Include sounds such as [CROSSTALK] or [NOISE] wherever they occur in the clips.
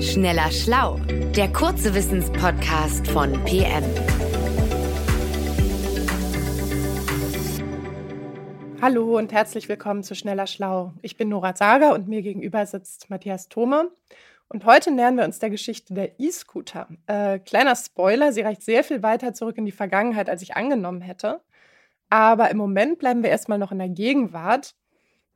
Schneller Schlau, der kurze Wissenspodcast von PM. Hallo und herzlich willkommen zu Schneller Schlau. Ich bin Nora Sager und mir gegenüber sitzt Matthias Thome. Und heute nähern wir uns der Geschichte der E-Scooter. Äh, kleiner Spoiler, sie reicht sehr viel weiter zurück in die Vergangenheit, als ich angenommen hätte. Aber im Moment bleiben wir erstmal noch in der Gegenwart.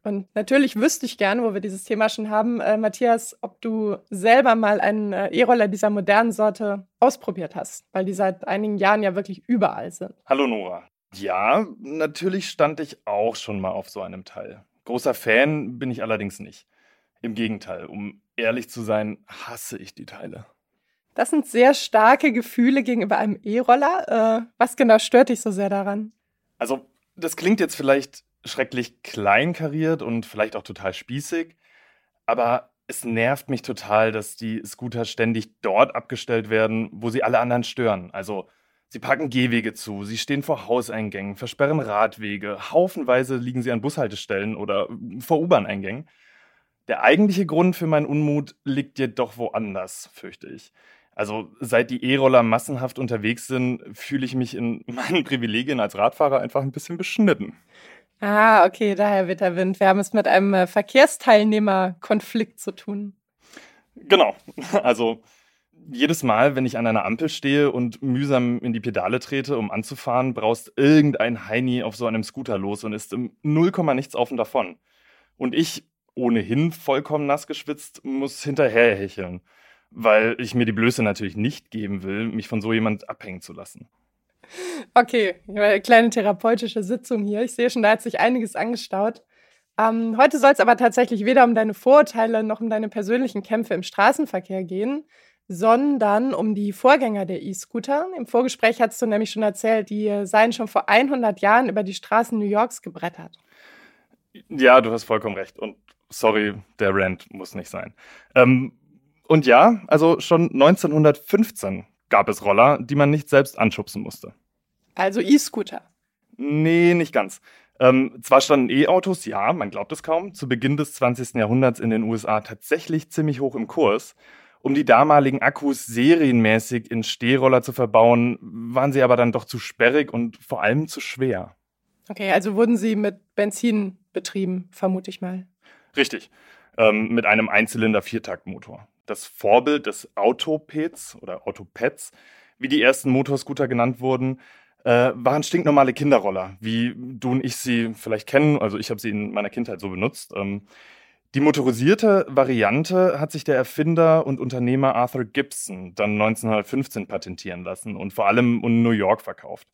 Und natürlich wüsste ich gerne, wo wir dieses Thema schon haben, äh, Matthias, ob du selber mal einen äh, E-Roller dieser modernen Sorte ausprobiert hast, weil die seit einigen Jahren ja wirklich überall sind. Hallo Nora. Ja, natürlich stand ich auch schon mal auf so einem Teil. Großer Fan bin ich allerdings nicht. Im Gegenteil, um ehrlich zu sein, hasse ich die Teile. Das sind sehr starke Gefühle gegenüber einem E-Roller. Äh, was genau stört dich so sehr daran? Also, das klingt jetzt vielleicht schrecklich kleinkariert und vielleicht auch total spießig, aber es nervt mich total, dass die Scooter ständig dort abgestellt werden, wo sie alle anderen stören. Also sie packen Gehwege zu, sie stehen vor Hauseingängen, versperren Radwege, haufenweise liegen sie an Bushaltestellen oder vor U-Bahn-Eingängen. Der eigentliche Grund für meinen Unmut liegt jedoch woanders, fürchte ich. Also seit die E-Roller massenhaft unterwegs sind, fühle ich mich in [LAUGHS] meinen Privilegien als Radfahrer einfach ein bisschen beschnitten. Ah, okay, daher wird. Wir haben es mit einem äh, Verkehrsteilnehmerkonflikt zu tun. Genau. [LAUGHS] Also jedes Mal, wenn ich an einer Ampel stehe und mühsam in die Pedale trete, um anzufahren, braust irgendein Heini auf so einem Scooter los und ist im Nullkomma nichts auf und davon. Und ich, ohnehin vollkommen nass geschwitzt, muss hinterher hecheln, weil ich mir die Blöße natürlich nicht geben will, mich von so jemand abhängen zu lassen. Okay, eine kleine therapeutische Sitzung hier. Ich sehe schon, da hat sich einiges angestaut. Ähm, heute soll es aber tatsächlich weder um deine Vorurteile noch um deine persönlichen Kämpfe im Straßenverkehr gehen, sondern um die Vorgänger der E-Scooter. Im Vorgespräch hast du nämlich schon erzählt, die seien schon vor 100 Jahren über die Straßen New Yorks gebrettert. Ja, du hast vollkommen recht. Und sorry, der Rant muss nicht sein. Ähm, und ja, also schon 1915 gab es Roller, die man nicht selbst anschubsen musste. Also E-Scooter. Nee, nicht ganz. Ähm, zwar standen E-Autos, ja, man glaubt es kaum, zu Beginn des 20. Jahrhunderts in den USA tatsächlich ziemlich hoch im Kurs. Um die damaligen Akkus serienmäßig in Stehroller zu verbauen, waren sie aber dann doch zu sperrig und vor allem zu schwer. Okay, also wurden sie mit Benzin betrieben, vermute ich mal. Richtig, ähm, mit einem Einzylinder-Viertaktmotor. Das Vorbild des Autopeds oder Autopads, wie die ersten Motorscooter genannt wurden, äh, waren stinknormale Kinderroller, wie du und ich sie vielleicht kennen. Also ich habe sie in meiner Kindheit so benutzt. Ähm, die motorisierte Variante hat sich der Erfinder und Unternehmer Arthur Gibson dann 1915 patentieren lassen und vor allem in New York verkauft.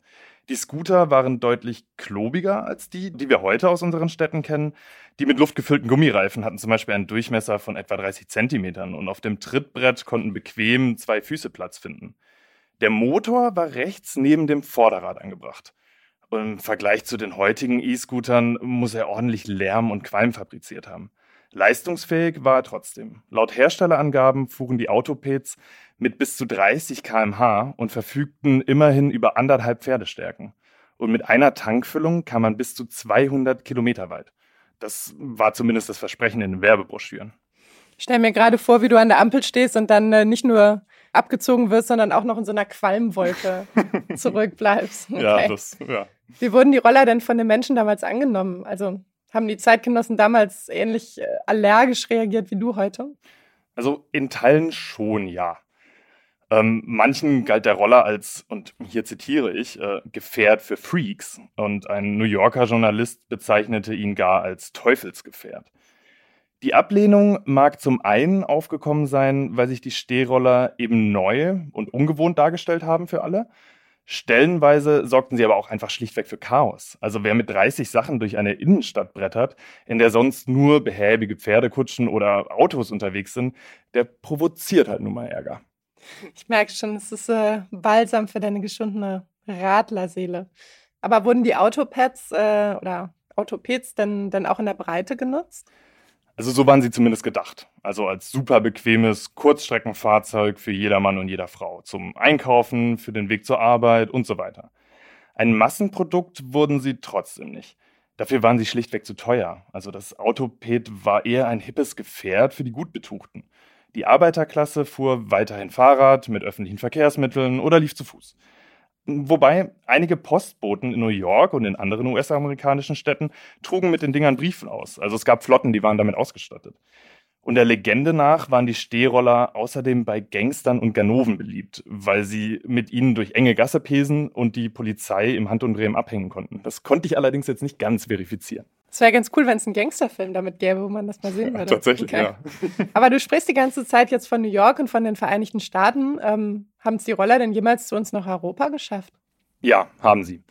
Die Scooter waren deutlich klobiger als die, die wir heute aus unseren Städten kennen. Die mit luftgefüllten Gummireifen hatten zum Beispiel einen Durchmesser von etwa 30 Zentimetern und auf dem Trittbrett konnten bequem zwei Füße Platz finden. Der Motor war rechts neben dem Vorderrad angebracht. Im Vergleich zu den heutigen E-Scootern muss er ordentlich Lärm und Qualm fabriziert haben. Leistungsfähig war er trotzdem. Laut Herstellerangaben fuhren die Autopeds mit bis zu 30 km/h und verfügten immerhin über anderthalb Pferdestärken. Und mit einer Tankfüllung kam man bis zu 200 Kilometer weit. Das war zumindest das Versprechen in den Werbebroschüren. Ich stelle mir gerade vor, wie du an der Ampel stehst und dann äh, nicht nur abgezogen wirst, sondern auch noch in so einer Qualmwolke [LAUGHS] zurückbleibst. Okay. Ja, das, ja. Wie wurden die Roller denn von den Menschen damals angenommen? Also haben die Zeitgenossen damals ähnlich äh, allergisch reagiert wie du heute? Also in Teilen schon, ja. Ähm, manchen galt der Roller als, und hier zitiere ich, äh, Gefährt für Freaks. Und ein New Yorker Journalist bezeichnete ihn gar als Teufelsgefährt. Die Ablehnung mag zum einen aufgekommen sein, weil sich die Stehroller eben neu und ungewohnt dargestellt haben für alle. Stellenweise sorgten sie aber auch einfach schlichtweg für Chaos. Also wer mit 30 Sachen durch eine Innenstadt brettert, in der sonst nur behäbige Pferdekutschen oder Autos unterwegs sind, der provoziert halt nun mal Ärger. Ich merke schon, es ist äh, balsam für deine geschundene Radlerseele. Aber wurden die Autopads äh, oder Autopeds denn, denn auch in der Breite genutzt? Also so waren sie zumindest gedacht. Also als super bequemes Kurzstreckenfahrzeug für jedermann und jeder Frau. Zum Einkaufen, für den Weg zur Arbeit und so weiter. Ein Massenprodukt wurden sie trotzdem nicht. Dafür waren sie schlichtweg zu teuer. Also das Autoped war eher ein hippes Gefährt für die Gutbetuchten. Die Arbeiterklasse fuhr weiterhin Fahrrad mit öffentlichen Verkehrsmitteln oder lief zu Fuß. Wobei einige Postboten in New York und in anderen US-amerikanischen Städten trugen mit den Dingern Briefen aus. Also es gab Flotten, die waren damit ausgestattet. Und der Legende nach waren die Stehroller außerdem bei Gangstern und Ganoven beliebt, weil sie mit ihnen durch enge Gasse pesen und die Polizei im Handumdrehen abhängen konnten. Das konnte ich allerdings jetzt nicht ganz verifizieren. Es wäre ganz cool, wenn es einen Gangsterfilm damit gäbe, wo man das mal sehen würde. Tatsächlich, okay. ja. Aber du sprichst die ganze Zeit jetzt von New York und von den Vereinigten Staaten. Ähm, haben es die Roller denn jemals zu uns nach Europa geschafft? Ja, haben sie.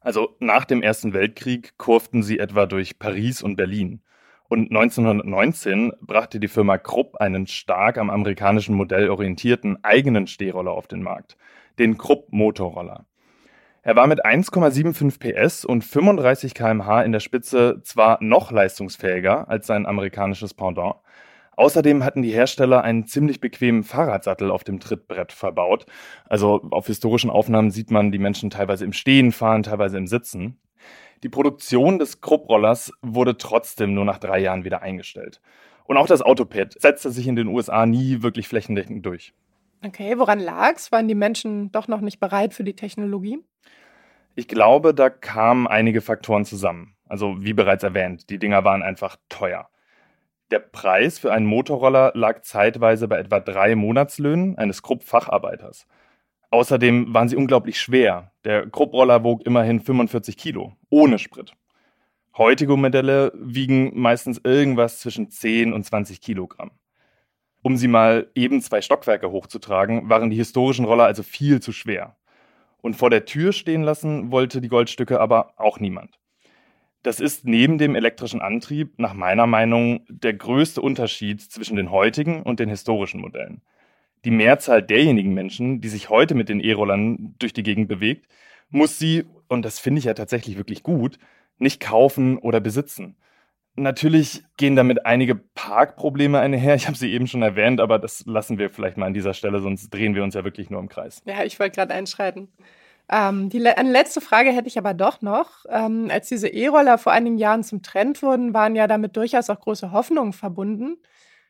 Also nach dem Ersten Weltkrieg kurften sie etwa durch Paris und Berlin. Und 1919 brachte die Firma Krupp einen stark am amerikanischen Modell orientierten eigenen Stehroller auf den Markt, den Krupp Motorroller. Er war mit 1,75 PS und 35 km/h in der Spitze zwar noch leistungsfähiger als sein amerikanisches Pendant, Außerdem hatten die Hersteller einen ziemlich bequemen Fahrradsattel auf dem Trittbrett verbaut. Also auf historischen Aufnahmen sieht man die Menschen teilweise im Stehen fahren, teilweise im Sitzen. Die Produktion des Krupp-Rollers wurde trotzdem nur nach drei Jahren wieder eingestellt. Und auch das Autopad setzte sich in den USA nie wirklich flächendeckend durch. Okay, woran lag's? Waren die Menschen doch noch nicht bereit für die Technologie? Ich glaube, da kamen einige Faktoren zusammen. Also wie bereits erwähnt, die Dinger waren einfach teuer. Der Preis für einen Motorroller lag zeitweise bei etwa drei Monatslöhnen eines Krupp-Facharbeiters. Außerdem waren sie unglaublich schwer. Der Krupp-Roller wog immerhin 45 Kilo, ohne Sprit. Heutige Modelle wiegen meistens irgendwas zwischen 10 und 20 Kilogramm. Um sie mal eben zwei Stockwerke hochzutragen, waren die historischen Roller also viel zu schwer. Und vor der Tür stehen lassen wollte die Goldstücke aber auch niemand. Das ist neben dem elektrischen Antrieb nach meiner Meinung der größte Unterschied zwischen den heutigen und den historischen Modellen die Mehrzahl derjenigen Menschen, die sich heute mit den E-Rollern durch die Gegend bewegt, muss sie, und das finde ich ja tatsächlich wirklich gut, nicht kaufen oder besitzen. Natürlich gehen damit einige Parkprobleme einher. Ich habe sie eben schon erwähnt, aber das lassen wir vielleicht mal an dieser Stelle, sonst drehen wir uns ja wirklich nur im Kreis. Ja, ich wollte gerade einschreiten. Ähm, die, eine letzte Frage hätte ich aber doch noch. Ähm, als diese E-Roller vor einigen Jahren zum Trend wurden, waren ja damit durchaus auch große Hoffnungen verbunden.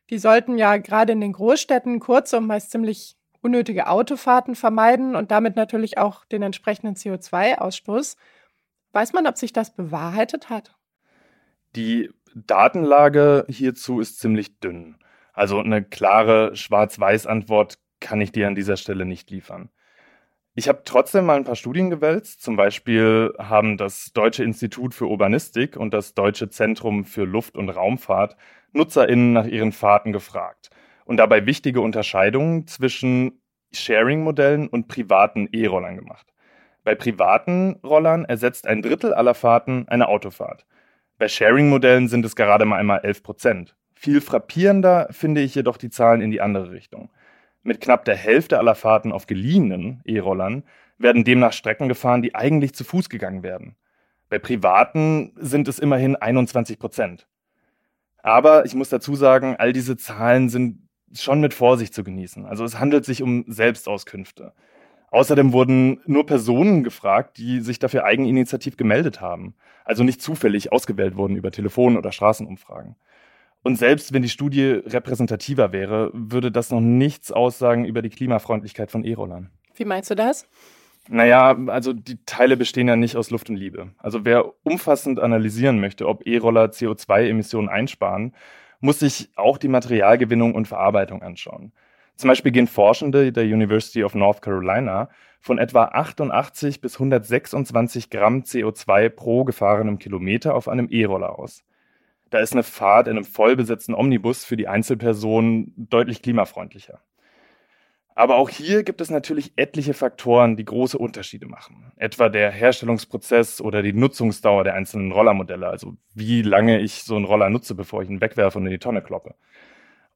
Die sollten ja gerade in den Großstädten kurze und meist ziemlich unnötige Autofahrten vermeiden und damit natürlich auch den entsprechenden CO2-Ausstoß. Weiß man, ob sich das bewahrheitet hat? Die Datenlage hierzu ist ziemlich dünn. Also eine klare Schwarz-Weiß-Antwort kann ich dir an dieser Stelle nicht liefern. Ich habe trotzdem mal ein paar Studien gewälzt. Zum Beispiel haben das Deutsche Institut für Urbanistik und das Deutsche Zentrum für Luft- und Raumfahrt NutzerInnen nach ihren Fahrten gefragt und dabei wichtige Unterscheidungen zwischen Sharing-Modellen und privaten E-Rollern gemacht. Bei privaten Rollern ersetzt ein Drittel aller Fahrten eine Autofahrt. Bei Sharing-Modellen sind es gerade mal einmal 11 Prozent. Viel frappierender finde ich jedoch die Zahlen in die andere Richtung. Mit knapp der Hälfte aller Fahrten auf geliehenen E-Rollern werden demnach Strecken gefahren, die eigentlich zu Fuß gegangen werden. Bei privaten sind es immerhin 21 Prozent. Aber ich muss dazu sagen, all diese Zahlen sind schon mit Vorsicht zu genießen. Also es handelt sich um Selbstauskünfte. Außerdem wurden nur Personen gefragt, die sich dafür eigeninitiativ gemeldet haben, also nicht zufällig ausgewählt wurden über Telefon- oder Straßenumfragen. Und selbst wenn die Studie repräsentativer wäre, würde das noch nichts aussagen über die Klimafreundlichkeit von E-Rollern. Wie meinst du das? Naja, also die Teile bestehen ja nicht aus Luft und Liebe. Also wer umfassend analysieren möchte, ob E-Roller CO2-Emissionen einsparen, muss sich auch die Materialgewinnung und Verarbeitung anschauen. Zum Beispiel gehen Forschende der University of North Carolina von etwa 88 bis 126 Gramm CO2 pro gefahrenem Kilometer auf einem E-Roller aus. Da ist eine Fahrt in einem vollbesetzten Omnibus für die Einzelperson deutlich klimafreundlicher. Aber auch hier gibt es natürlich etliche Faktoren, die große Unterschiede machen. Etwa der Herstellungsprozess oder die Nutzungsdauer der einzelnen Rollermodelle, also wie lange ich so einen Roller nutze, bevor ich ihn wegwerfe und in die Tonne kloppe.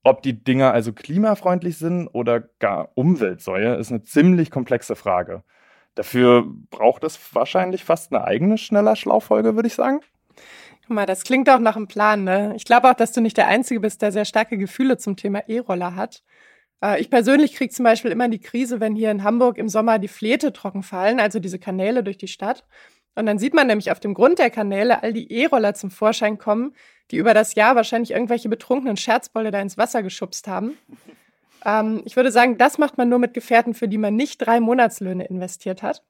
Ob die Dinger also klimafreundlich sind oder gar Umweltsäue, ist eine ziemlich komplexe Frage. Dafür braucht es wahrscheinlich fast eine eigene schneller Schlaufolge, würde ich sagen. Guck mal, das klingt auch nach einem Plan, ne? Ich glaube auch, dass du nicht der Einzige bist, der sehr starke Gefühle zum Thema E-Roller hat. Äh, ich persönlich kriege zum Beispiel immer die Krise, wenn hier in Hamburg im Sommer die Fläte trocken fallen, also diese Kanäle durch die Stadt. Und dann sieht man nämlich auf dem Grund der Kanäle all die E-Roller zum Vorschein kommen, die über das Jahr wahrscheinlich irgendwelche betrunkenen Scherzbolle da ins Wasser geschubst haben. [LAUGHS] Ähm, ich würde sagen, das macht man nur mit Gefährten, für die man nicht drei Monatslöhne investiert hat.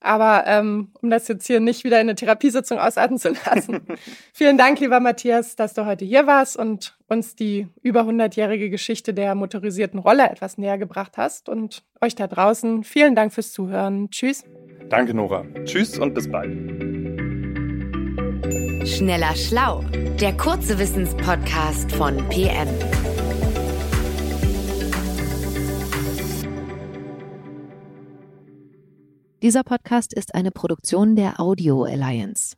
Aber ähm, um das jetzt hier nicht wieder in eine Therapiesitzung ausarten zu lassen. [LAUGHS] Vielen Dank, lieber Matthias, dass du heute hier warst und uns die über 100-jährige Geschichte der motorisierten Roller etwas näher gebracht hast. Und euch da draußen vielen Dank fürs Zuhören. Tschüss. Danke, Nora. Tschüss und bis bald. Schneller Schlau, der kurze Wissenspodcast von PM. Dieser Podcast ist eine Produktion der Audio Alliance.